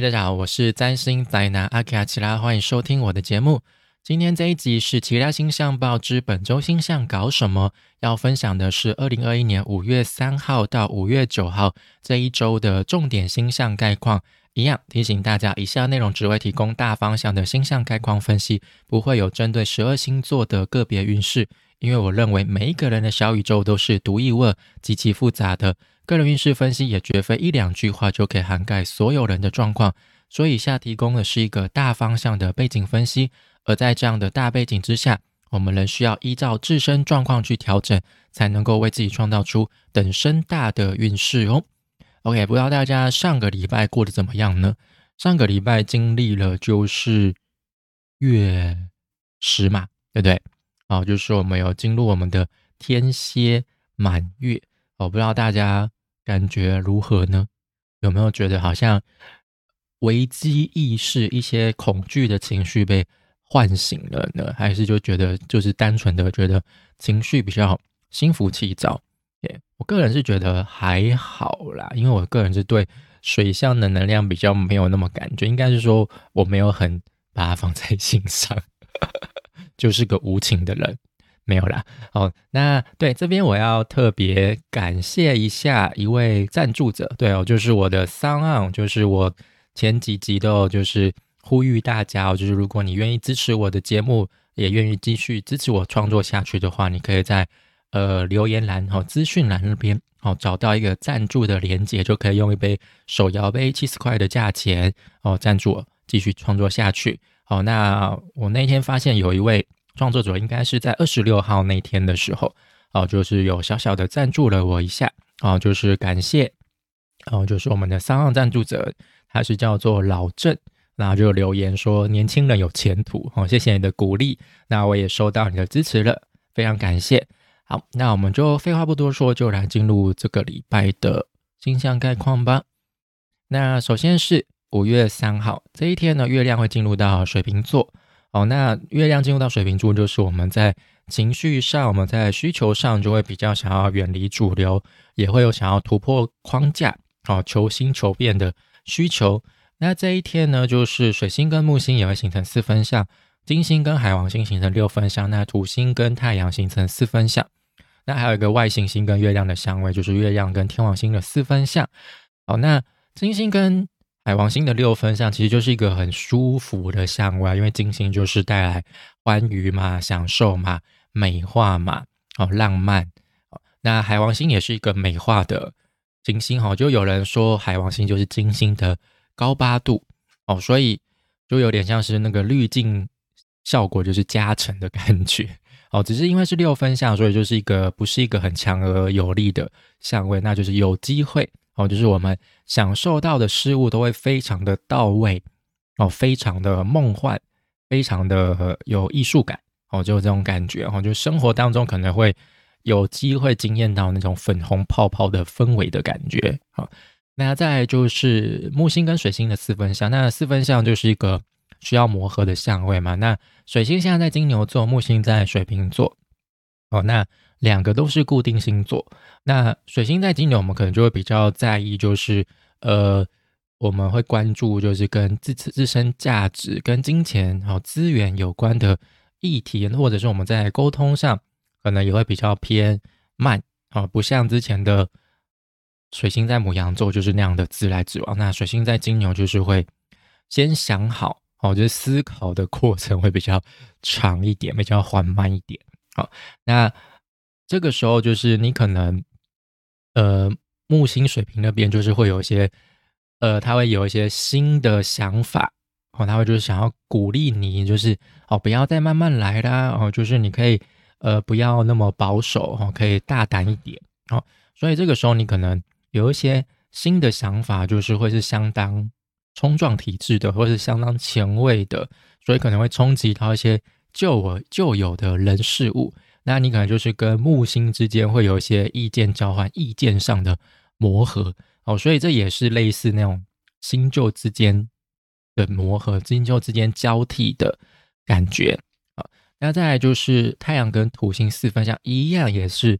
大家好，我是占星宅男阿卡奇拉，欢迎收听我的节目。今天这一集是《奇拉星象报》之本周星象搞什么？要分享的是二零二一年五月三号到五月九号这一周的重点星象概况。一样提醒大家，以下内容只会提供大方向的星象概况分析，不会有针对十二星座的个别运势。因为我认为每一个人的小宇宙都是独一无二、极其复杂的。个人运势分析也绝非一两句话就可以涵盖所有人的状况，所以以下提供的是一个大方向的背景分析。而在这样的大背景之下，我们仍需要依照自身状况去调整，才能够为自己创造出等身大的运势哦。OK，不知道大家上个礼拜过得怎么样呢？上个礼拜经历了就是月食嘛，对不对？哦，就是我们有进入我们的天蝎满月。我不知道大家。感觉如何呢？有没有觉得好像危机意识、一些恐惧的情绪被唤醒了呢？还是就觉得就是单纯的觉得情绪比较心浮气躁？耶，我个人是觉得还好啦，因为我个人是对水象的能量比较没有那么感觉，应该是说我没有很把它放在心上，就是个无情的人。没有啦，哦，那对这边我要特别感谢一下一位赞助者，对哦，就是我的桑昂，就是我前几集都就是呼吁大家哦，就是如果你愿意支持我的节目，也愿意继续支持我创作下去的话，你可以在呃留言栏哦资讯栏那边哦找到一个赞助的连接，就可以用一杯手摇杯七十块的价钱哦赞助我继续创作下去。好，那我那天发现有一位。创作者应该是在二十六号那天的时候，哦，就是有小小的赞助了我一下，哦，就是感谢，哦，就是我们的三号赞助者，他是叫做老郑，那就留言说年轻人有前途，哦，谢谢你的鼓励，那我也收到你的支持了，非常感谢。好，那我们就废话不多说，就来进入这个礼拜的星象概况吧。那首先是五月三号这一天呢，月亮会进入到水瓶座。哦，那月亮进入到水瓶座，就是我们在情绪上，我们在需求上就会比较想要远离主流，也会有想要突破框架，哦，求新求变的需求。那这一天呢，就是水星跟木星也会形成四分相，金星跟海王星形成六分相，那土星跟太阳形成四分相。那还有一个外行星跟月亮的相位，就是月亮跟天王星的四分相。好，那金星跟海王星的六分相其实就是一个很舒服的相位，因为金星就是带来欢愉嘛、享受嘛、美化嘛、哦浪漫。那海王星也是一个美化的金星哈，就有人说海王星就是金星的高八度哦，所以就有点像是那个滤镜效果，就是加成的感觉 哦。只是因为是六分相，所以就是一个不是一个很强而有力的相位，那就是有机会。哦，就是我们享受到的事物都会非常的到位，哦，非常的梦幻，非常的有艺术感，哦，就这种感觉，哦，就生活当中可能会有机会惊艳到那种粉红泡泡的氛围的感觉，好，那再就是木星跟水星的四分相，那四分相就是一个需要磨合的相位嘛，那水星现在在金牛座，木星在水瓶座，哦，那。两个都是固定星座，那水星在金牛，我们可能就会比较在意，就是呃，我们会关注就是跟自己自身价值、跟金钱、好资源有关的议题，或者是我们在沟通上可能也会比较偏慢，啊，不像之前的水星在母羊座就是那样的自来自往，那水星在金牛就是会先想好，哦，就是思考的过程会比较长一点，比较缓慢一点，好，那。这个时候就是你可能，呃，木星水平那边就是会有一些，呃，他会有一些新的想法，哦，他会就是想要鼓励你，就是哦，不要再慢慢来啦，哦，就是你可以，呃，不要那么保守，哦，可以大胆一点，哦，所以这个时候你可能有一些新的想法，就是会是相当冲撞体制的，或是相当前卫的，所以可能会冲击到一些旧我旧有的人事物。那你可能就是跟木星之间会有一些意见交换、意见上的磨合哦，所以这也是类似那种新旧之间的磨合、新旧之间交替的感觉啊。那再来就是太阳跟土星四分相一样，也是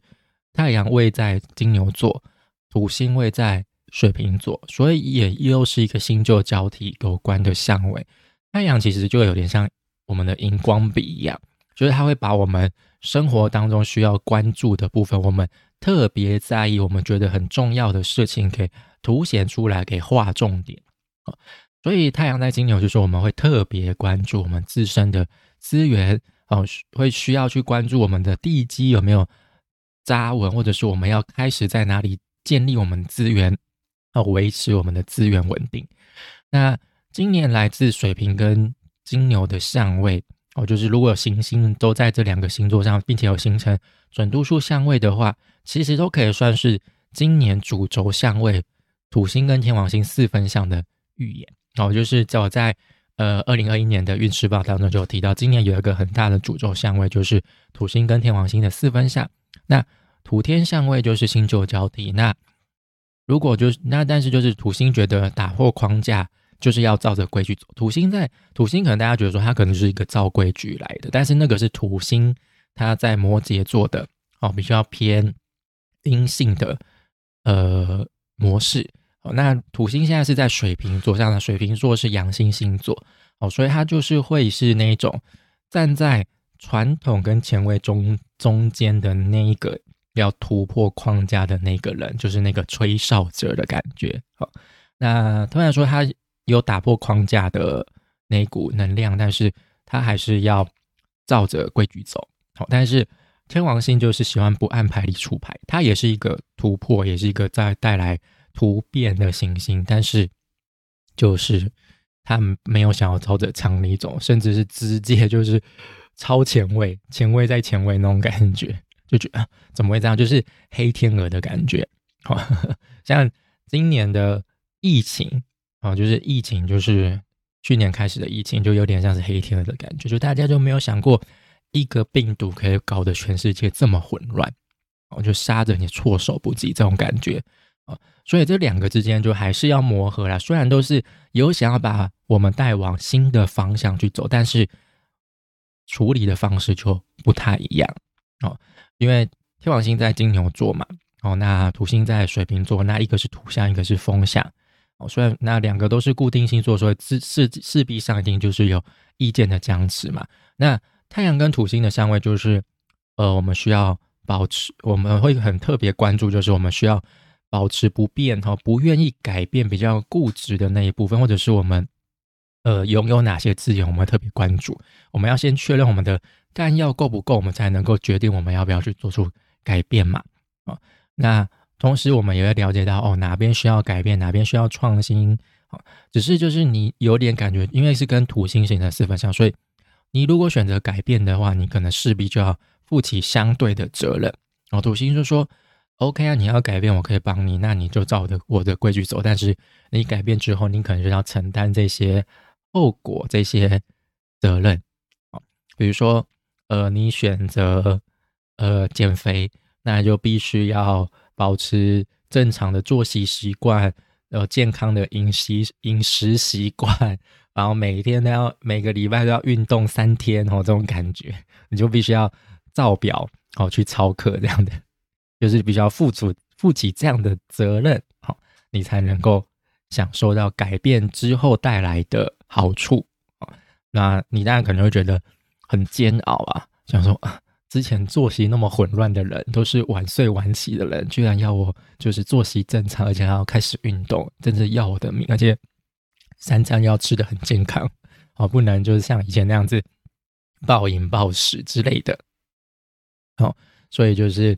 太阳位在金牛座，土星位在水瓶座，所以也又是一个新旧交替有关的相位。太阳其实就有点像我们的荧光笔一样，就是它会把我们生活当中需要关注的部分，我们特别在意，我们觉得很重要的事情，给凸显出来，给划重点。所以太阳在金牛，就是我们会特别关注我们自身的资源哦，会需要去关注我们的地基有没有扎稳，或者是我们要开始在哪里建立我们资源，要维持我们的资源稳定。那今年来自水瓶跟金牛的相位哦，就是如果有行星都在这两个星座上，并且有形成准度数相位的话，其实都可以算是今年主轴相位，土星跟天王星四分相的预言哦。就是我在呃二零二一年的运势报当中就有提到，今年有一个很大的主轴相位，就是土星跟天王星的四分相。那土天相位就是新旧交替。那如果就是那，但是就是土星觉得打破框架。就是要照着规矩走。土星在土星，可能大家觉得说它可能是一个照规矩来的，但是那个是土星，它在摩羯座的哦，比较偏阴性的呃模式。哦，那土星现在是在水瓶座上的，水瓶座是阳性星座哦，所以它就是会是那种站在传统跟前卫中中间的那一个要突破框架的那个人，就是那个吹哨者的感觉。好，那突然说他。有打破框架的那股能量，但是他还是要照着规矩走。好，但是天王星就是喜欢不按牌理出牌，它也是一个突破，也是一个在带来突变的行星。但是就是他没有想要照着常理走，甚至是直接就是超前卫，前卫在前卫那种感觉，就觉得怎么会这样？就是黑天鹅的感觉。好，像今年的疫情。啊，就是疫情，就是去年开始的疫情，就有点像是黑天鹅的感觉，就大家就没有想过一个病毒可以搞得全世界这么混乱，哦，就杀着你措手不及这种感觉啊，所以这两个之间就还是要磨合啦。虽然都是有想要把我们带往新的方向去走，但是处理的方式就不太一样哦。因为天王星在金牛座嘛，哦，那土星在水瓶座，那一个是土象，一个是风象。哦，虽然那两个都是固定星座，所以势势势必上一定就是有意见的僵持嘛。那太阳跟土星的相位就是，呃，我们需要保持，我们会很特别关注，就是我们需要保持不变哈，不愿意改变，比较固执的那一部分，或者是我们呃拥有哪些资源，我们特别关注。我们要先确认我们的弹药够不够，我们才能够决定我们要不要去做出改变嘛。啊，那。同时，我们也会了解到，哦，哪边需要改变，哪边需要创新，好，只是就是你有点感觉，因为是跟土星形成四分相，所以你如果选择改变的话，你可能势必就要负起相对的责任。哦，土星就说，OK 啊，你要改变，我可以帮你，那你就照我的我的规矩走。但是你改变之后，你可能就要承担这些后果、这些责任。好，比如说，呃，你选择呃减肥，那就必须要。保持正常的作息习惯，呃，健康的饮食饮食习惯，然后每天都要每个礼拜都要运动三天哦，这种感觉你就必须要照表哦去操课，这样的就是比较付出负起这样的责任，好，你才能够享受到改变之后带来的好处啊。那你当然可能会觉得很煎熬啊，想说啊。之前作息那么混乱的人，都是晚睡晚起的人，居然要我就是作息正常，而且还要开始运动，真是要我的命！而且三餐要吃的很健康，哦，不能就是像以前那样子暴饮暴食之类的。好，所以就是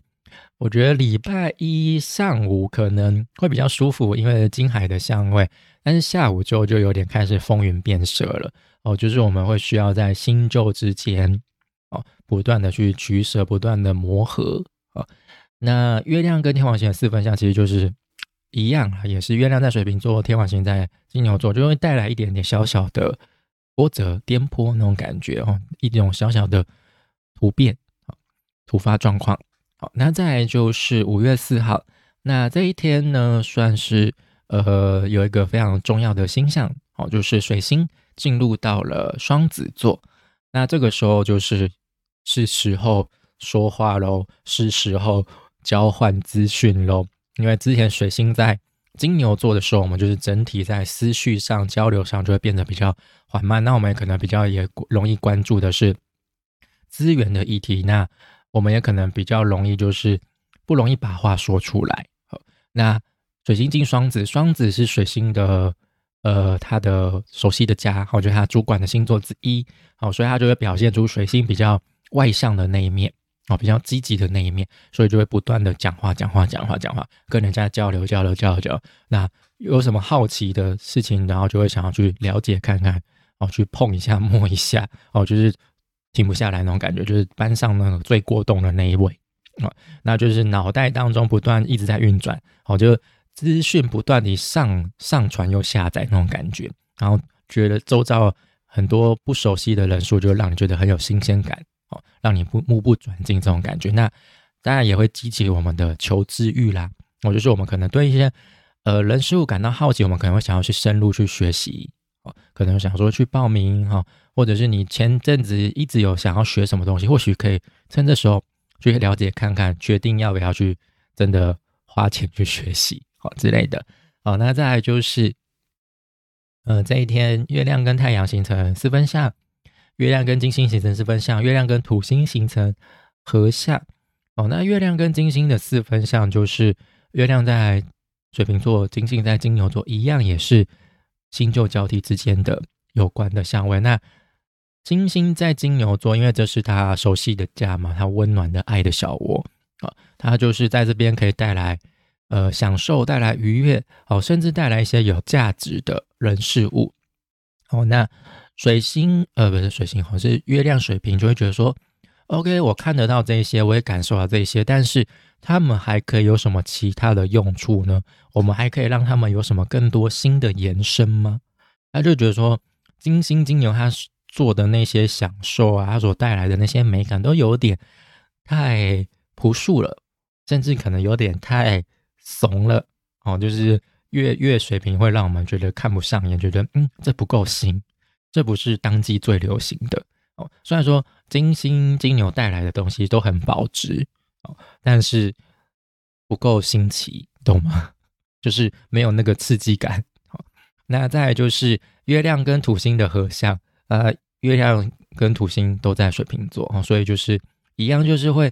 我觉得礼拜一上午可能会比较舒服，因为金海的香味，但是下午就就有点开始风云变色了。哦，就是我们会需要在新旧之间。不断的去取舍，不断的磨合啊。那月亮跟天王星的四分相其实就是一样，也是月亮在水瓶座，天王星在金牛座，就会带来一点点小小的波折、颠簸那种感觉哦，一种小小的突变啊，突发状况。好，那再就是五月四号，那这一天呢，算是呃有一个非常重要的星象哦，就是水星进入到了双子座，那这个时候就是。是时候说话喽，是时候交换资讯喽。因为之前水星在金牛座的时候，我们就是整体在思绪上、交流上就会变得比较缓慢。那我们也可能比较也容易关注的是资源的议题。那我们也可能比较容易就是不容易把话说出来。好那水星进双子，双子是水星的呃他的熟悉的家，我觉得他主管的星座之一。好，所以他就会表现出水星比较外向的那一面。哦，比较积极的那一面，所以就会不断的讲话、讲话、讲话、讲话，跟人家交流、交流、交流、交流。那有什么好奇的事情，然后就会想要去了解看看，哦，去碰一下、摸一下，哦，就是停不下来那种感觉，就是班上那个最过动的那一位啊，那就是脑袋当中不断一直在运转，哦，就资讯不断的上上传又下载那种感觉，然后觉得周遭很多不熟悉的人数，就让你觉得很有新鲜感。哦，让你不目不转睛这种感觉，那当然也会激起我们的求知欲啦。我就是我们可能对一些呃人事物感到好奇，我们可能会想要去深入去学习，哦，可能想说去报名哈，或者是你前阵子一直有想要学什么东西，或许可以趁这时候去了解看看，决定要不要去真的花钱去学习，好之类的。好，那再来就是，呃，这一天月亮跟太阳形成四分相。月亮跟金星形成四分相，月亮跟土星形成合相。哦，那月亮跟金星的四分相就是月亮在水瓶座，金星在金牛座，一样也是新旧交替之间的有关的相位。那金星在金牛座，因为这是他熟悉的家嘛，他温暖的爱的小窝啊，他就是在这边可以带来呃享受，带来愉悦，哦，甚至带来一些有价值的人事物。哦，那。水星，呃，不是水星，好像是月亮水瓶，就会觉得说，OK，我看得到这些，我也感受到这些，但是他们还可以有什么其他的用处呢？我们还可以让他们有什么更多新的延伸吗？他就觉得说，金星金牛他做的那些享受啊，他所带来的那些美感，都有点太朴素了，甚至可能有点太怂了。哦，就是月月水平会让我们觉得看不上眼，觉得嗯，这不够新。这不是当季最流行的哦。虽然说金星金牛带来的东西都很保值哦，但是不够新奇，懂吗？就是没有那个刺激感。那再就是月亮跟土星的合相，呃，月亮跟土星都在水瓶座哦，所以就是一样，就是会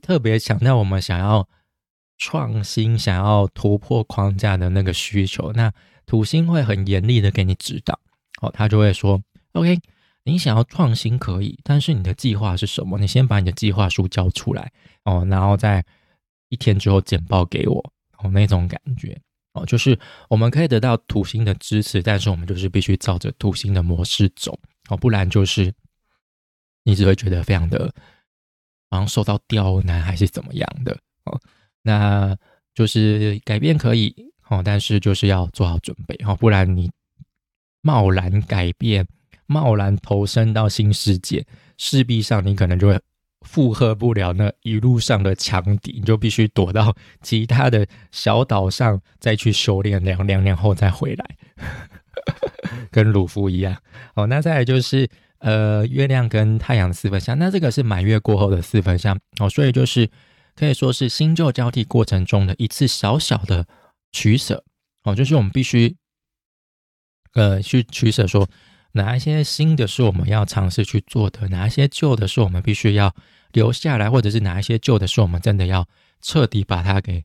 特别强调我们想要创新、想要突破框架的那个需求。那土星会很严厉的给你指导。哦，他就会说：“OK，你想要创新可以，但是你的计划是什么？你先把你的计划书交出来哦，然后再一天之后简报给我哦，那种感觉哦，就是我们可以得到土星的支持，但是我们就是必须照着土星的模式走哦，不然就是你只会觉得非常的好像受到刁难还是怎么样的哦，那就是改变可以哦，但是就是要做好准备哦，不然你。”贸然改变，贸然投身到新世界，势必上你可能就会负荷不了那一路上的强敌，你就必须躲到其他的小岛上，再去修炼两两年后再回来，跟鲁夫一样。哦，那再来就是呃，月亮跟太阳的四分相，那这个是满月过后的四分相哦，所以就是可以说是新旧交替过程中的一次小小的取舍哦，就是我们必须。呃，去取舍，说哪一些新的是我们要尝试去做的，哪一些旧的是我们必须要留下来，或者是哪一些旧的是我们真的要彻底把它给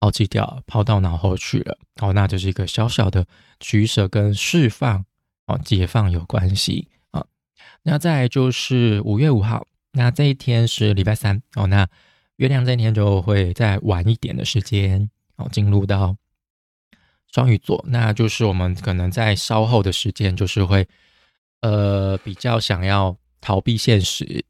抛弃掉，抛到脑后去了。哦，那就是一个小小的取舍跟释放，哦，解放有关系啊。那再就是五月五号，那这一天是礼拜三哦，那月亮这一天就会再晚一点的时间哦，进入到。双鱼座，那就是我们可能在稍后的时间，就是会，呃，比较想要逃避现实，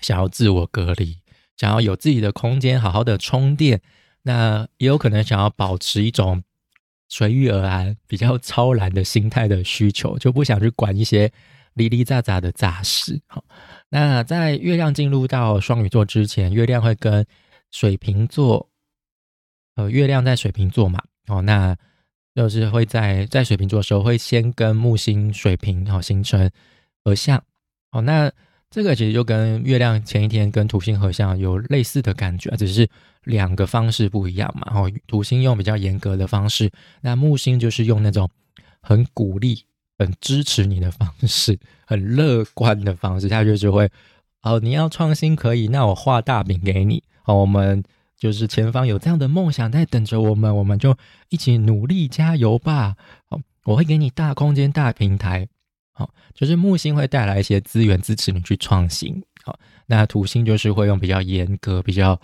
想要自我隔离，想要有自己的空间，好好的充电。那也有可能想要保持一种随遇而安、比较超然的心态的需求，就不想去管一些零零杂杂的杂事。好，那在月亮进入到双鱼座之前，月亮会跟水瓶座，呃，月亮在水瓶座嘛。哦，那就是会在在水瓶座的时候，会先跟木星水瓶哦形成合相。哦，那这个其实就跟月亮前一天跟土星合相有类似的感觉，只是两个方式不一样嘛。哦土星用比较严格的方式，那木星就是用那种很鼓励、很支持你的方式，很乐观的方式。他就是会，哦，你要创新可以，那我画大饼给你。好，我们就是前方有这样的梦想在等着我们，我们就一起努力加油吧。好，我会给你大空间、大平台。好，就是木星会带来一些资源支持你去创新。好，那土星就是会用比较严格、比较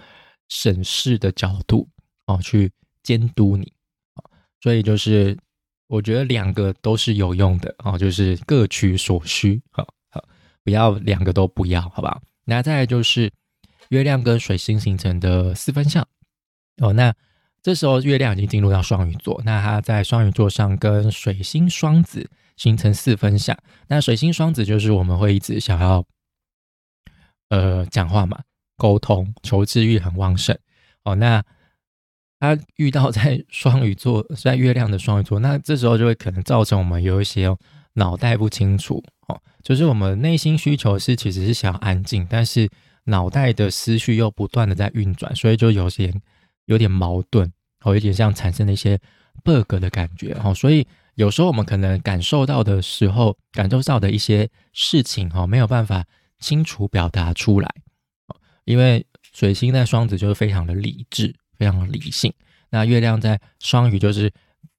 审视的角度哦去监督你。好，所以就是我觉得两个都是有用的哦，就是各取所需。好好，不要两个都不要，好不好？那再来就是月亮跟水星形成的四分相哦。那这时候月亮已经进入到双鱼座，那它在双鱼座上跟水星双子。形成四分相，那水星双子就是我们会一直想要，呃，讲话嘛，沟通，求知欲很旺盛。哦，那他遇到在双鱼座，在月亮的双鱼座，那这时候就会可能造成我们有一些脑袋不清楚。哦，就是我们内心需求是其实是想要安静，但是脑袋的思绪又不断的在运转，所以就有些有点矛盾，哦，有点像产生了一些 bug 的感觉。哦，所以。有时候我们可能感受到的时候，感受到的一些事情哈，没有办法清楚表达出来，因为水星在双子就是非常的理智，非常的理性，那月亮在双鱼就是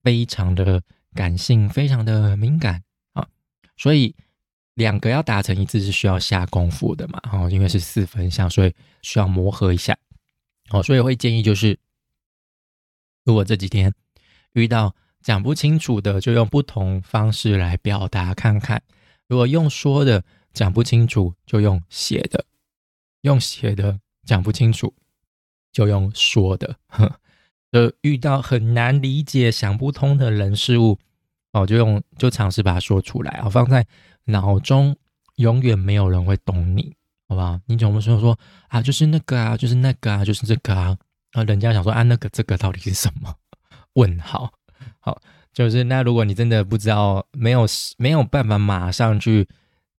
非常的感性，非常的敏感啊，所以两个要达成一致是需要下功夫的嘛，哦，因为是四分相，所以需要磨合一下，哦，所以会建议就是，如果这几天遇到。讲不清楚的，就用不同方式来表达看看。如果用说的讲不清楚，就用写的；用写的讲不清楚，就用说的。呵 就遇到很难理解、想不通的人事物，哦，就用就尝试把它说出来啊，放在脑中，永远没有人会懂你，好不好？你总不说说啊，就是那个啊，就是那个啊，就是这个啊，啊，人家想说啊，那个这个到底是什么？问号。好，就是那如果你真的不知道，没有没有办法马上去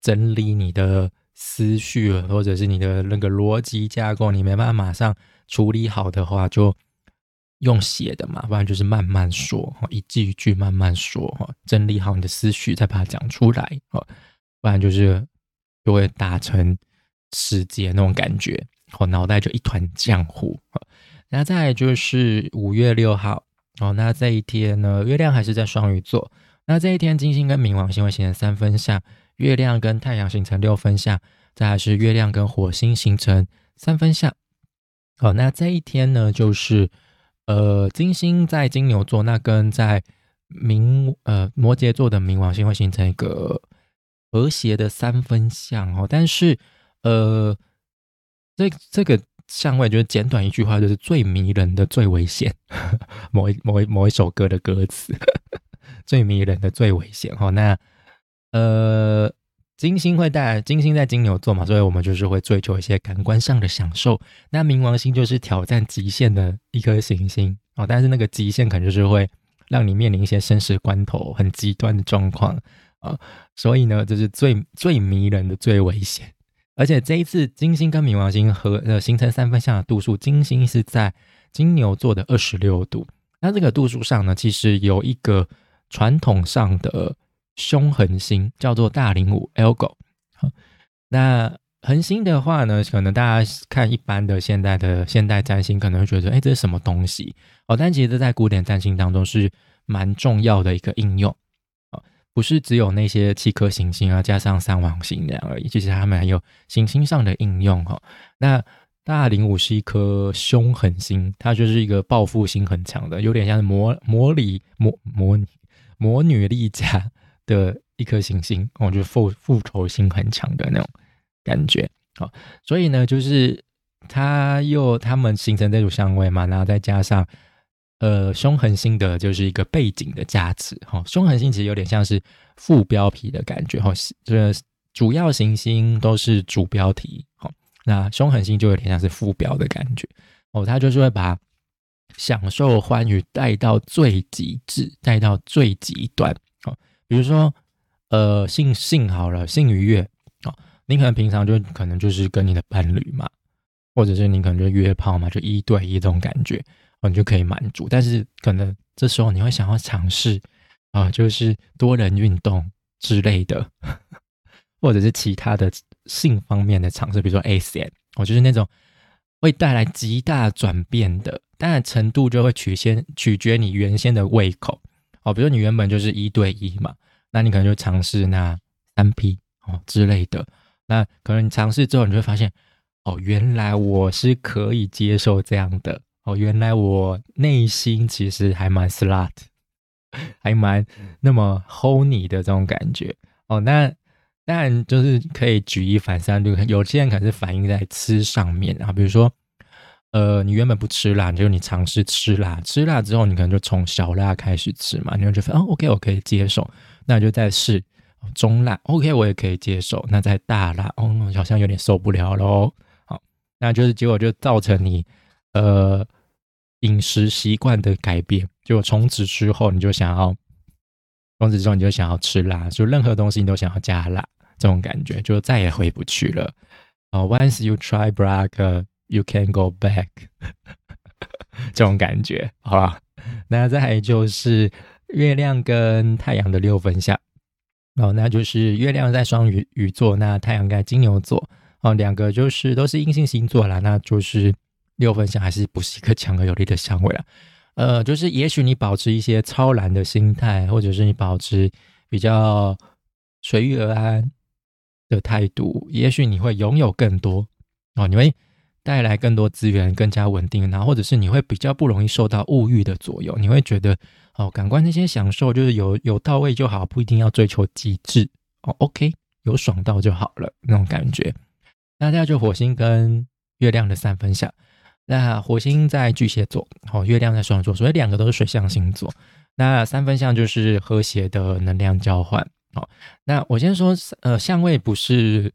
整理你的思绪，或者是你的那个逻辑架构，你没办法马上处理好的话，就用写的嘛，不然就是慢慢说，一句一句慢慢说，整理好你的思绪，再把它讲出来，不然就是就会打成死结那种感觉，我脑袋就一团浆糊。那再就是五月六号。哦，那这一天呢，月亮还是在双鱼座。那这一天，金星跟冥王星会形成三分相，月亮跟太阳形成六分相，再还是月亮跟火星形成三分相。好，那这一天呢，就是呃，金星在金牛座，那跟在冥呃摩羯座的冥王星会形成一个和谐的三分相哦。但是呃，这这个。相位就是简短一句话，就是最迷人的最危险。某一某一某一首歌的歌词，最迷人的最危险。哦，那呃，金星会带来金星在金牛座嘛，所以我们就是会追求一些感官上的享受。那冥王星就是挑战极限的一颗行星哦，但是那个极限可能就是会让你面临一些生死关头、很极端的状况啊。所以呢，这是最最迷人的最危险。而且这一次金星跟冥王星和呃形成三分相的度数，金星是在金牛座的二十六度。那这个度数上呢，其实有一个传统上的凶狠星，叫做大零五 Algo。那恒星的话呢，可能大家看一般的现代的现代占星，可能会觉得，哎，这是什么东西？哦，但其实在古典占星当中是蛮重要的一个应用。不是只有那些七颗行星啊，加上三王星那样而已。其实他们还有行星上的应用哈。那大零五是一颗凶狠星，它就是一个报复心很强的，有点像魔魔里魔魔魔女丽佳的一颗行星。我觉得复复仇心很强的那种感觉。好，所以呢，就是它又他们形成这组相位嘛，然后再加上。呃，凶狠星的就是一个背景的价值哈。凶狠星其实有点像是副标题的感觉哈，这主要行星都是主标题哈，那凶狠星就有点像是副标的感觉哦，他就是会把享受欢愉带到最极致，带到最极端。比如说，呃，性性好了，性愉悦哦，你可能平常就可能就是跟你的伴侣嘛，或者是你可能就约炮嘛，就一对一这种感觉，哦，你就可以满足。但是可能这时候你会想要尝试啊，就是多人运动之类的，或者是其他的性方面的尝试，比如说 SM，哦，就是那种会带来极大转变的，当然程度就会取先取决你原先的胃口。哦，比如你原本就是一对一嘛，那你可能就尝试那三 P 哦之类的。那可能你尝试之后，你就会发现，哦，原来我是可以接受这样的。哦，原来我内心其实还蛮 slut，还蛮那么 honey 的这种感觉。哦，那当然就是可以举一反三，就有些人可能是反映在吃上面啊，比如说，呃，你原本不吃辣，就是你尝试吃辣，吃辣之后，你可能就从小辣开始吃嘛，你就觉得哦，OK，我可以接受，那就再试。中辣，OK，我也可以接受。那在大辣，哦，好像有点受不了喽。好，那就是结果就造成你呃饮食习惯的改变。就从此之后，你就想要从此之后你就想要吃辣，就任何东西你都想要加辣，这种感觉就再也回不去了。哦，Once you try black, you can go back，这种感觉，好吧？那再就是月亮跟太阳的六分相。哦，那就是月亮在双鱼鱼座，那太阳在金牛座，哦，两个就是都是阴性星座啦，那就是六分相还是不是一个强而有力的相位啊？呃，就是也许你保持一些超然的心态，或者是你保持比较随遇而安的态度，也许你会拥有更多哦，你会带来更多资源，更加稳定，然后或者是你会比较不容易受到物欲的左右，你会觉得。哦，感官那些享受就是有有到位就好，不一定要追求极致哦。OK，有爽到就好了那种感觉。那这样就火星跟月亮的三分相。那火星在巨蟹座，哦，月亮在双鱼座，所以两个都是水象星座。那三分相就是和谐的能量交换。哦，那我先说，呃，相位不是。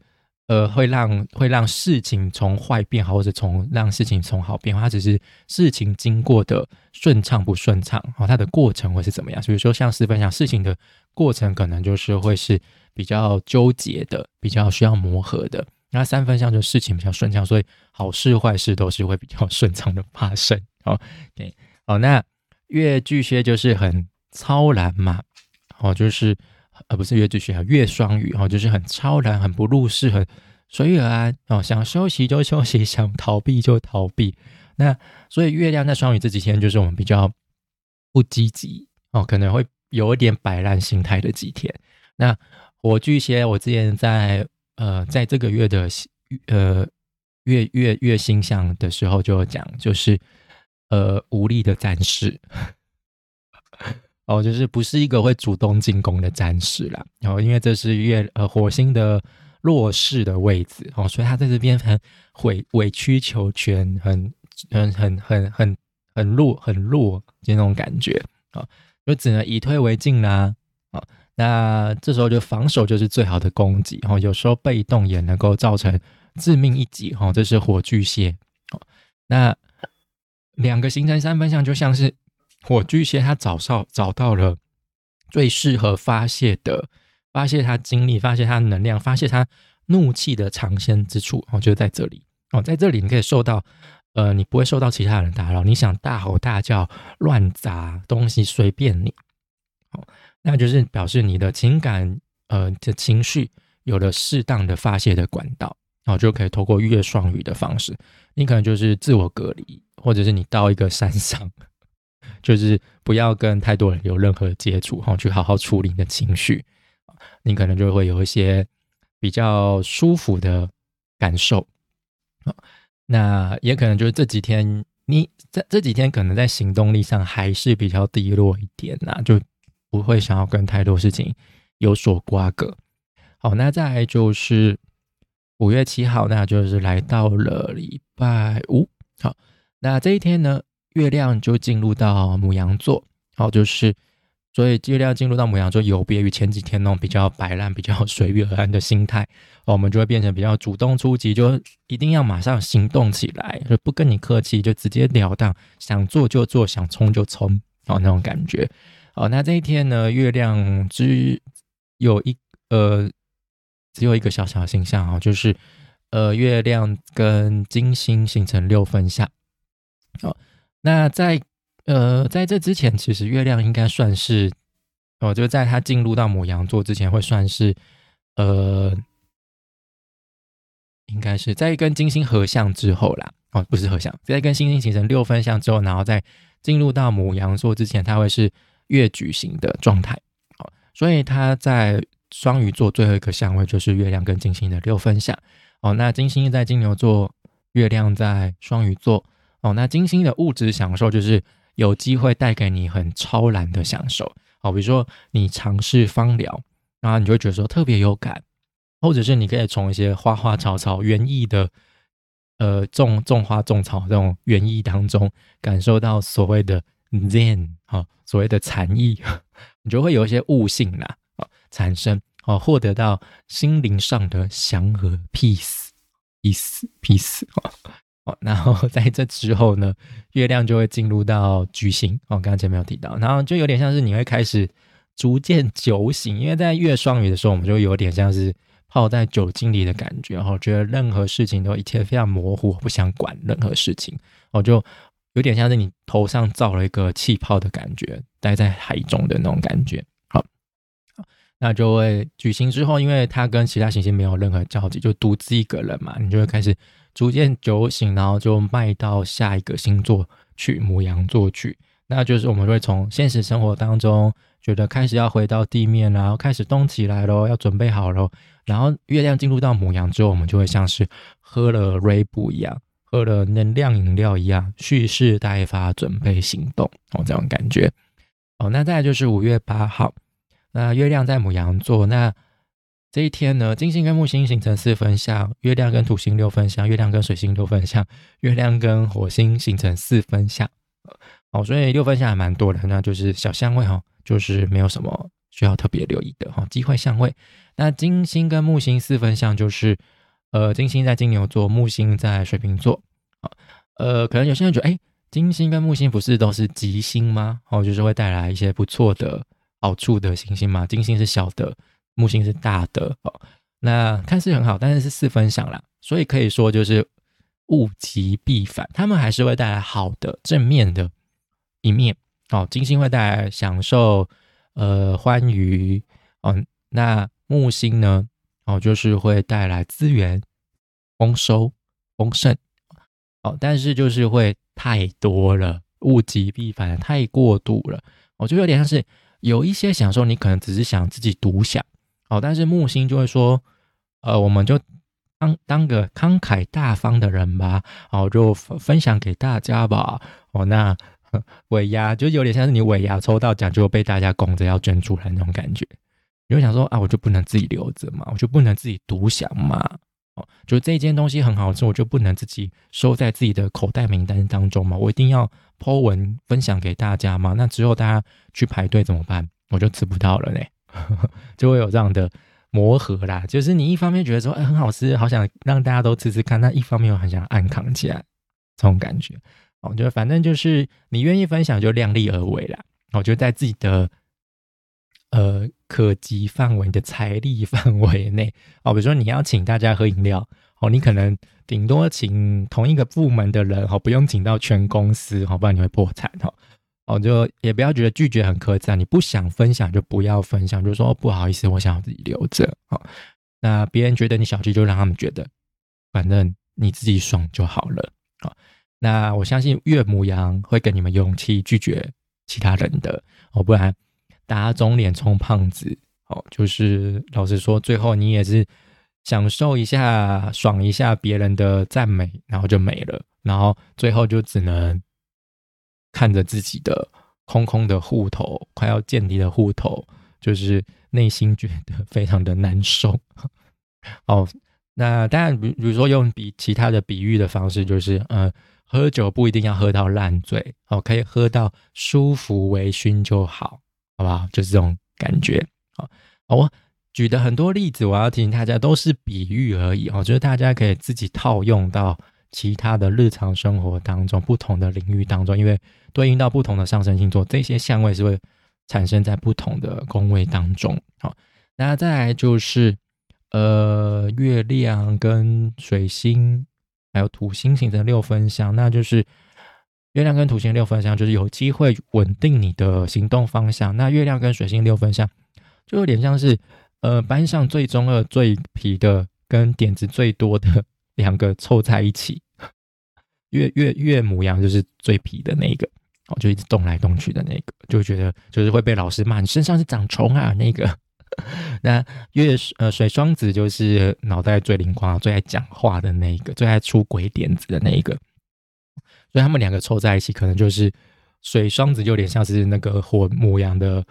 呃，会让会让事情从坏变好，或者从让事情从好变坏，它只是事情经过的顺畅不顺畅哦，它的过程会是怎么样？所以说，像四分享事情的过程，可能就是会是比较纠结的，比较需要磨合的。那三分像就事情比较顺畅，所以好事坏事都是会比较 顺畅的发生。哦，对，哦，那月巨蟹就是很超然嘛，哦，就是。而不是月巨蟹啊，月双鱼哦，就是很超然、很不入世、很随遇而安哦，想休息就休息，想逃避就逃避。那所以月亮在双鱼这几天，就是我们比较不积极哦，可能会有一点摆烂心态的几天。那火巨蟹，我之前在呃，在这个月的呃月月月星象的时候就讲，就是呃无力的战士。哦，就是不是一个会主动进攻的战士啦。然后，因为这是月呃火星的弱势的位置哦，所以他在这边很委委曲求全，很很很很很很弱很弱这种感觉啊，就只能以退为进啦。啊，那这时候就防守就是最好的攻击哦，有时候被动也能够造成致命一击哦。这是火巨蟹哦，那两个形成三分相，就像是。火巨蟹，他早上找到了最适合发泄的、发泄他精力、发泄他能量、发泄他怒气的藏身之处哦，就在这里哦，在这里你可以受到，呃，你不会受到其他人打扰，你想大吼大叫、乱砸东西随便你，哦，那就是表示你的情感呃的情绪有了适当的发泄的管道，然后就可以透过月双鱼的方式，你可能就是自我隔离，或者是你到一个山上。就是不要跟太多人有任何接触，哈，去好好处理你的情绪，你可能就会有一些比较舒服的感受。那也可能就是这几天，你在这几天可能在行动力上还是比较低落一点呐，就不会想要跟太多事情有所瓜葛。好，那再来就是五月七号，那就是来到了礼拜五。好，那这一天呢？月亮就进入到母羊座，好，就是所以月亮进入到母羊座，有别于前几天那种比较摆烂、比较随遇而安的心态，我们就会变成比较主动出击，就一定要马上行动起来，就不跟你客气，就直截了当，想做就做，想冲就冲，哦，那种感觉。哦，那这一天呢，月亮之有一呃只有一个小小的星象哦，就是呃月亮跟金星形成六分相。哦，那在呃在这之前，其实月亮应该算是哦，就在它进入到母羊座之前，会算是呃。应该是在跟金星合相之后啦，哦，不是合相，在跟星星形成六分相之后，然后再进入到母羊座之前，它会是月矩形的状态，哦，所以它在双鱼座最后一个相位就是月亮跟金星的六分相，哦，那金星在金牛座，月亮在双鱼座，哦，那金星的物质享受就是有机会带给你很超然的享受，哦，比如说你尝试芳疗，然后你就会觉得说特别有感。或者是你可以从一些花花草草园艺的，呃，种种花种草这种园艺当中，感受到所谓的 Zen 啊，所谓的禅意，你就会有一些悟性啦啊产生哦，获得到心灵上的祥和 peace，peace，peace 啊哦，然后 在这之后呢，月亮就会进入到巨星哦，刚刚前面有提到，然后就有点像是你会开始逐渐酒醒，因为在月双鱼的时候，我们就有点像是。泡在酒精里的感觉，然后觉得任何事情都一切非常模糊，不想管任何事情，我就有点像是你头上罩了一个气泡的感觉，待在海中的那种感觉。好，那就会举行之后，因为它跟其他行星没有任何交集，就独自一个人嘛，你就会开始逐渐酒醒，然后就迈到下一个星座去，母羊座去。那就是我们会从现实生活当中觉得开始要回到地面，然后开始动起来喽，要准备好喽。然后月亮进入到母羊之后，我们就会像是喝了瑞布一样，喝了能量饮料一样，蓄势待发，准备行动哦，这种感觉。哦，那再来就是五月八号，那月亮在母羊座，那这一天呢，金星跟木星形成四分相，月亮跟土星六分相，月亮跟水星六分相，月亮跟火星形成四分相。哦，所以六分相还蛮多的，那就是小相位哈，就是没有什么需要特别留意的哈。机会相位，那金星跟木星四分相就是，呃，金星在金牛座，木星在水瓶座。啊，呃，可能有些人觉得，哎，金星跟木星不是都是吉星吗？哦，就是会带来一些不错的好处的行星嘛。金星是小的，木星是大的。哦，那看似很好，但是是四分享啦，所以可以说就是物极必反，他们还是会带来好的正面的。一面哦，金星会带来享受，呃，欢愉哦。那木星呢？哦，就是会带来资源丰收、丰盛哦。但是就是会太多了，物极必反，太过度了。我就有点像是有一些享受，你可能只是想自己独享哦。但是木星就会说，呃，我们就当当个慷慨大方的人吧，哦，就分享给大家吧。哦，那。尾牙就有点像是你尾牙抽到奖就被大家拱着要捐出来那种感觉，你会想说啊，我就不能自己留着嘛，我就不能自己独享嘛？哦，就这件东西很好吃，我就不能自己收在自己的口袋名单当中嘛？我一定要剖文分享给大家嘛？那之后大家去排队怎么办？我就吃不到了嘞，就会有这样的磨合啦。就是你一方面觉得说哎很好吃，好想让大家都吃吃看，那一方面又很想暗扛起来，这种感觉。哦，就反正就是你愿意分享就量力而为啦。我觉得在自己的呃可及范围的财力范围内哦，比如说你要请大家喝饮料哦，你可能顶多请同一个部门的人哦，不用请到全公司哦，不然你会破产哦。哦，就也不要觉得拒绝很苛责，你不想分享就不要分享，就说不好意思，我想要自己留着哦。那别人觉得你小气，就让他们觉得，反正你自己爽就好了啊。那我相信岳母羊会给你们勇气拒绝其他人的哦，不然打肿脸充胖子哦。就是老实说，最后你也是享受一下、爽一下别人的赞美，然后就没了，然后最后就只能看着自己的空空的户头、快要见底的户头，就是内心觉得非常的难受。哦，那当然，比如说用比其他的比喻的方式，就是呃。喝酒不一定要喝到烂醉，哦，可以喝到舒服微醺就好，好不好？就是这种感觉，好，我举的很多例子，我要提醒大家都是比喻而已，哦，就是大家可以自己套用到其他的日常生活当中，不同的领域当中，因为对应到不同的上升星座，这些相位是会产生在不同的宫位当中，好，那再来就是，呃月亮跟水星还有土星形成六分相，那就是月亮跟土星六分相，就是有机会稳定你的行动方向。那月亮跟水星六分相，就有点像是呃班上最中二、最皮的跟点子最多的两个凑在一起。月月月母羊就是最皮的那一个。就一直动来动去的那个，就觉得就是会被老师骂你身上是长虫啊那个。那月呃水双子就是脑袋最灵光、最爱讲话的那一个，最爱出鬼点子的那一个。所以他们两个凑在一起，可能就是水双子就有点像是那个火母羊的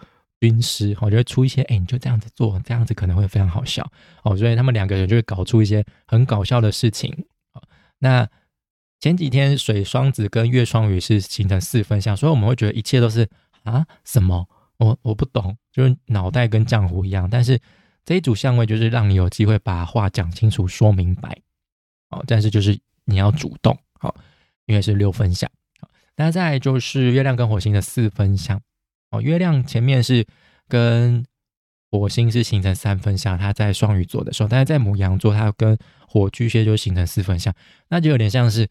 军师，我觉得出一些哎你就这样子做，这样子可能会非常好笑哦。所以他们两个人就会搞出一些很搞笑的事情那前几天水双子跟月双鱼是形成四分相，所以我们会觉得一切都是啊什么我我不懂，就是脑袋跟浆糊一样。但是这一组相位就是让你有机会把话讲清楚、说明白哦。但是就是你要主动好，因为是六分相。那再就是月亮跟火星的四分相哦。月亮前面是跟火星是形成三分相，它在双鱼座的时候，但是在母羊座它跟火巨蟹就形成四分相，那就有点像是。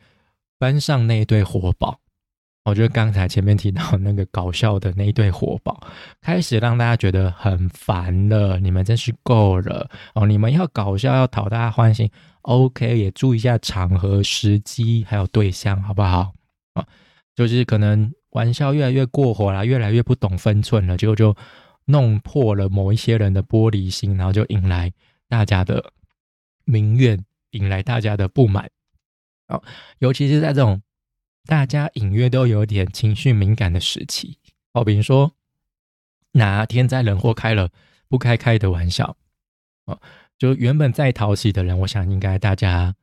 班上那一对活宝，我觉得刚才前面提到那个搞笑的那一对活宝，开始让大家觉得很烦了。你们真是够了哦！你们要搞笑，要讨大家欢心，OK，也注意一下场合、时机还有对象，好不好？啊，就是可能玩笑越来越过火了，越来越不懂分寸了，结果就弄破了某一些人的玻璃心，然后就引来大家的民怨，引来大家的不满。哦，尤其是在这种大家隐约都有点情绪敏感的时期，哦，比如说哪天灾人祸开了不该开的玩笑，哦，就原本在讨喜的人，我想应该大家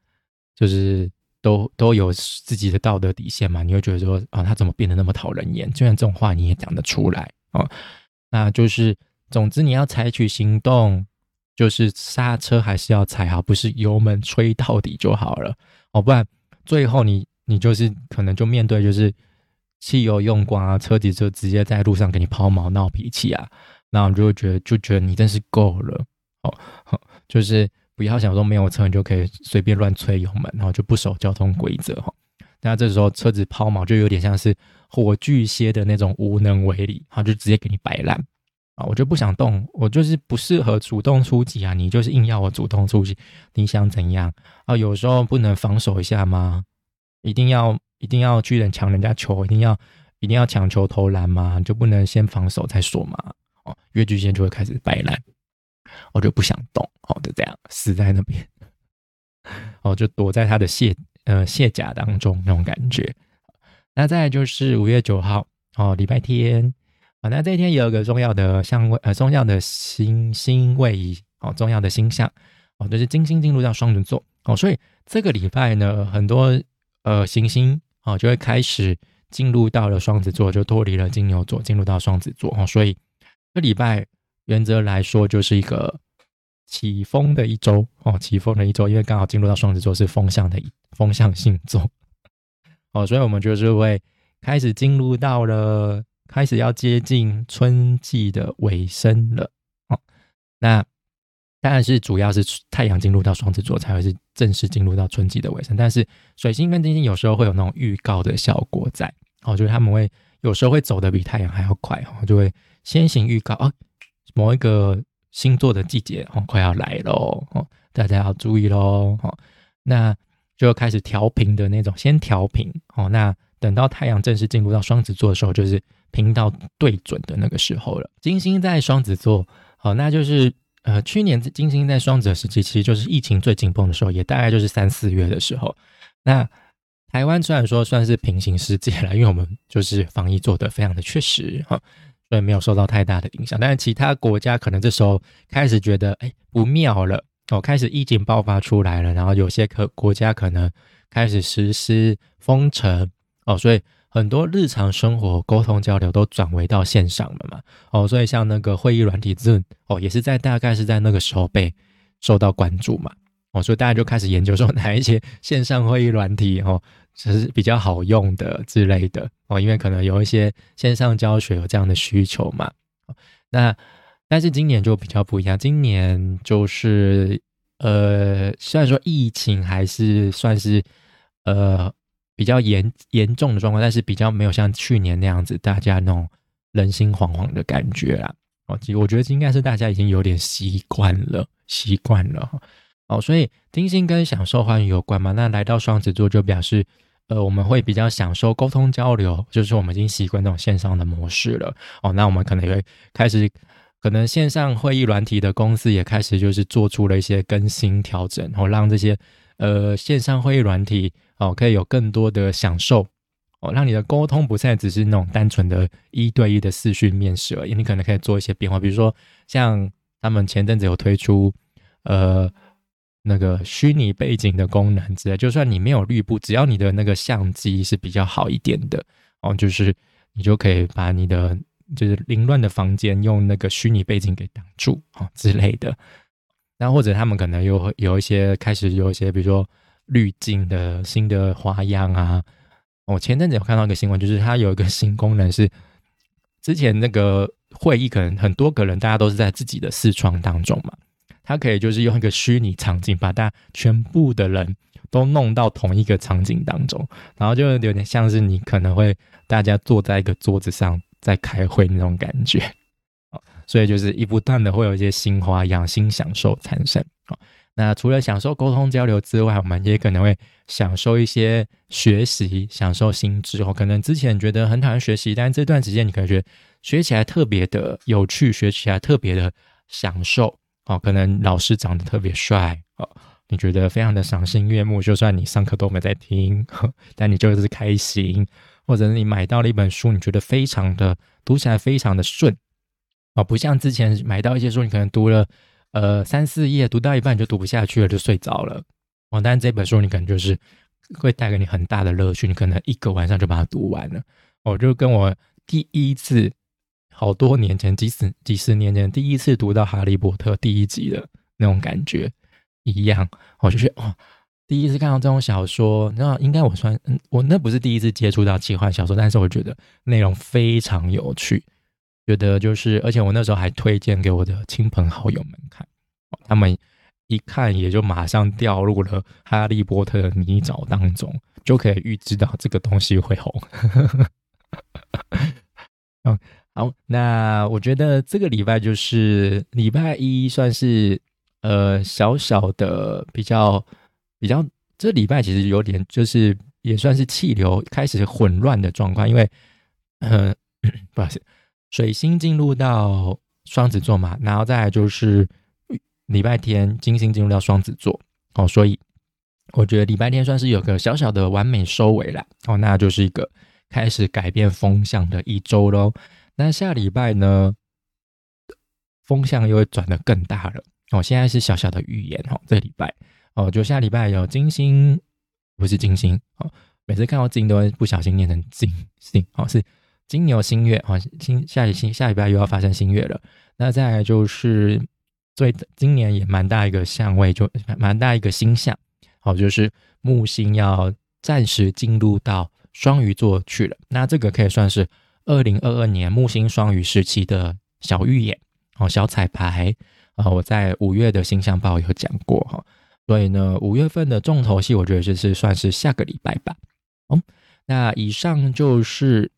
就是都都有自己的道德底线嘛，你会觉得说，啊，他怎么变得那么讨人厌？虽然这种话你也讲得出来，哦，那就是总之你要采取行动，就是刹车还是要踩好，不是油门吹到底就好了，哦，不然。最后，你你就是可能就面对就是汽油用光啊，车子就直接在路上给你抛锚闹脾气啊，那我就觉得就觉得你真是够了哦，就是不要想说没有车你就可以随便乱吹油门，然后就不守交通规则哈。那这时候车子抛锚就有点像是火巨蟹的那种无能为力，然后就直接给你摆烂啊，我就不想动，我就是不适合主动出击啊，你就是硬要我主动出击，你想怎样？啊，有时候不能防守一下吗？一定要一定要巨人抢人家球，一定要一定要抢球投篮吗？就不能先防守再说吗？哦，越巨蟹就会开始摆烂，我就不想动，哦，就这样死在那边，哦，就躲在他的卸呃卸甲当中那种感觉。那再就是五月九号哦，礼拜天啊，那这一天有一个重要的相位呃重要的星星位移哦，重要的星象哦，就是金星进入到双子座。哦，所以这个礼拜呢，很多呃行星啊就会开始进入到了双子座，就脱离了金牛座，进入到双子座。哦，所以这礼拜原则来说就是一个起风的一周哦，起风的一周，因为刚好进入到双子座是风向的风向星座。哦，所以我们就是会开始进入到了开始要接近春季的尾声了。哦，那。当然是主要是太阳进入到双子座才会是正式进入到春季的尾声，但是水星跟金星有时候会有那种预告的效果在，哦，就是他们会有时候会走得比太阳还要快，哦，就会先行预告哦，某一个星座的季节哦快要来喽，哦，大家要注意喽，哦，那就开始调频的那种，先调频，哦，那等到太阳正式进入到双子座的时候，就是频到对准的那个时候了。金星在双子座，好，那就是。呃，去年金星在双子的时期，其实就是疫情最紧绷的时候，也大概就是三四月的时候。那台湾虽然说算是平行世界了，因为我们就是防疫做得非常的确实哈，所以没有受到太大的影响。但是其他国家可能这时候开始觉得，哎，不妙了哦，开始疫情爆发出来了，然后有些可国家可能开始实施封城哦，所以。很多日常生活沟通交流都转为到线上了嘛？哦，所以像那个会议软体 Zoom 哦，也是在大概是在那个时候被受到关注嘛？哦，所以大家就开始研究说哪一些线上会议软体哦，其实比较好用的之类的哦，因为可能有一些线上教学有这样的需求嘛。那但是今年就比较不一样，今年就是呃，虽然说疫情还是算是呃比较严严重的状况，但是比较没有像去年那样子大家那种人心惶惶的感觉啦。哦，其实我觉得应该是大家已经有点习惯了，习惯了。哦，所以听心跟享受欢愉有关嘛？那来到双子座就表示，呃，我们会比较享受沟通交流，就是我们已经习惯这种线上的模式了。哦，那我们可能也会开始。可能线上会议软体的公司也开始就是做出了一些更新调整，然后让这些呃线上会议软体哦可以有更多的享受哦，让你的沟通不再只是那种单纯的一对一的视讯面试而已，你可能可以做一些变化，比如说像他们前阵子有推出呃那个虚拟背景的功能之类，就算你没有绿布，只要你的那个相机是比较好一点的哦，就是你就可以把你的。就是凌乱的房间，用那个虚拟背景给挡住啊之类的。那或者他们可能有有一些开始有一些，比如说滤镜的新的花样啊。我前阵子有看到一个新闻，就是它有一个新功能是，之前那个会议可能很多个人，大家都是在自己的视窗当中嘛，它可以就是用一个虚拟场景，把大家全部的人都弄到同一个场景当中，然后就有点像是你可能会大家坐在一个桌子上。在开会那种感觉，所以就是一不断的会有一些新花样、新享受产生那除了享受沟通交流之外，我们也可能会享受一些学习、享受新知哦。可能之前觉得很讨厌学习，但这段时间你可能觉得学起来特别的有趣，学起来特别的享受哦。可能老师长得特别帅哦，你觉得非常的赏心悦目，就算你上课都没在听，但你就是开心。或者你买到了一本书，你觉得非常的读起来非常的顺哦，不像之前买到一些书，你可能读了呃三四页，读到一半你就读不下去了，就睡着了哦。但这本书你可能就是会带给你很大的乐趣，你可能一个晚上就把它读完了。我就跟我第一次好多年前，几十几十年前第一次读到《哈利波特》第一集的那种感觉一样，我就觉得哇。第一次看到这种小说，那应该我算，嗯，我那不是第一次接触到奇幻小说，但是我觉得内容非常有趣，觉得就是，而且我那时候还推荐给我的亲朋好友们看，他们一看也就马上掉入了哈利波特的泥沼当中，就可以预知到这个东西会红。嗯，好，那我觉得这个礼拜就是礼拜一，算是呃小小的比较。比较这礼拜其实有点就是也算是气流开始混乱的状况，因为呃 不好意思，水星进入到双子座嘛，然后再来就是礼拜天金星进入到双子座哦，所以我觉得礼拜天算是有个小小的完美收尾了哦，那就是一个开始改变风向的一周喽。那下礼拜呢，风向又会转得更大了哦。现在是小小的预言哦，这礼拜。哦，就下礼拜有金星，不是金星哦。每次看到金都会不小心念成金星哦，是金牛新月哦。新下礼星下礼拜又要发生新月了。那再来就是最今年也蛮大一个相位，就蛮大一个星象哦，就是木星要暂时进入到双鱼座去了。那这个可以算是二零二二年木星双鱼时期的小预演哦，小彩排啊。我在五月的星象报有讲过哈。所以呢，五月份的重头戏，我觉得就是算是下个礼拜吧。哦，那以上就是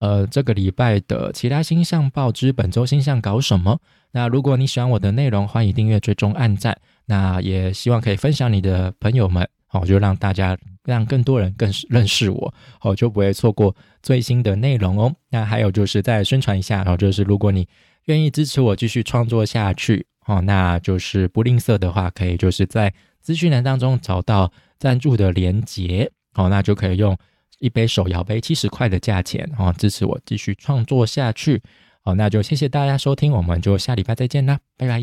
呃这个礼拜的其他星象报之本周星象搞什么。那如果你喜欢我的内容，欢迎订阅、追踪、按赞。那也希望可以分享你的朋友们，好，就让大家让更多人更认识我，好，就不会错过最新的内容哦。那还有就是再宣传一下，然后就是如果你愿意支持我继续创作下去。哦，那就是不吝啬的话，可以就是在资讯栏当中找到赞助的连接，哦，那就可以用一杯手摇杯七十块的价钱，哦，支持我继续创作下去，哦，那就谢谢大家收听，我们就下礼拜再见啦，拜拜。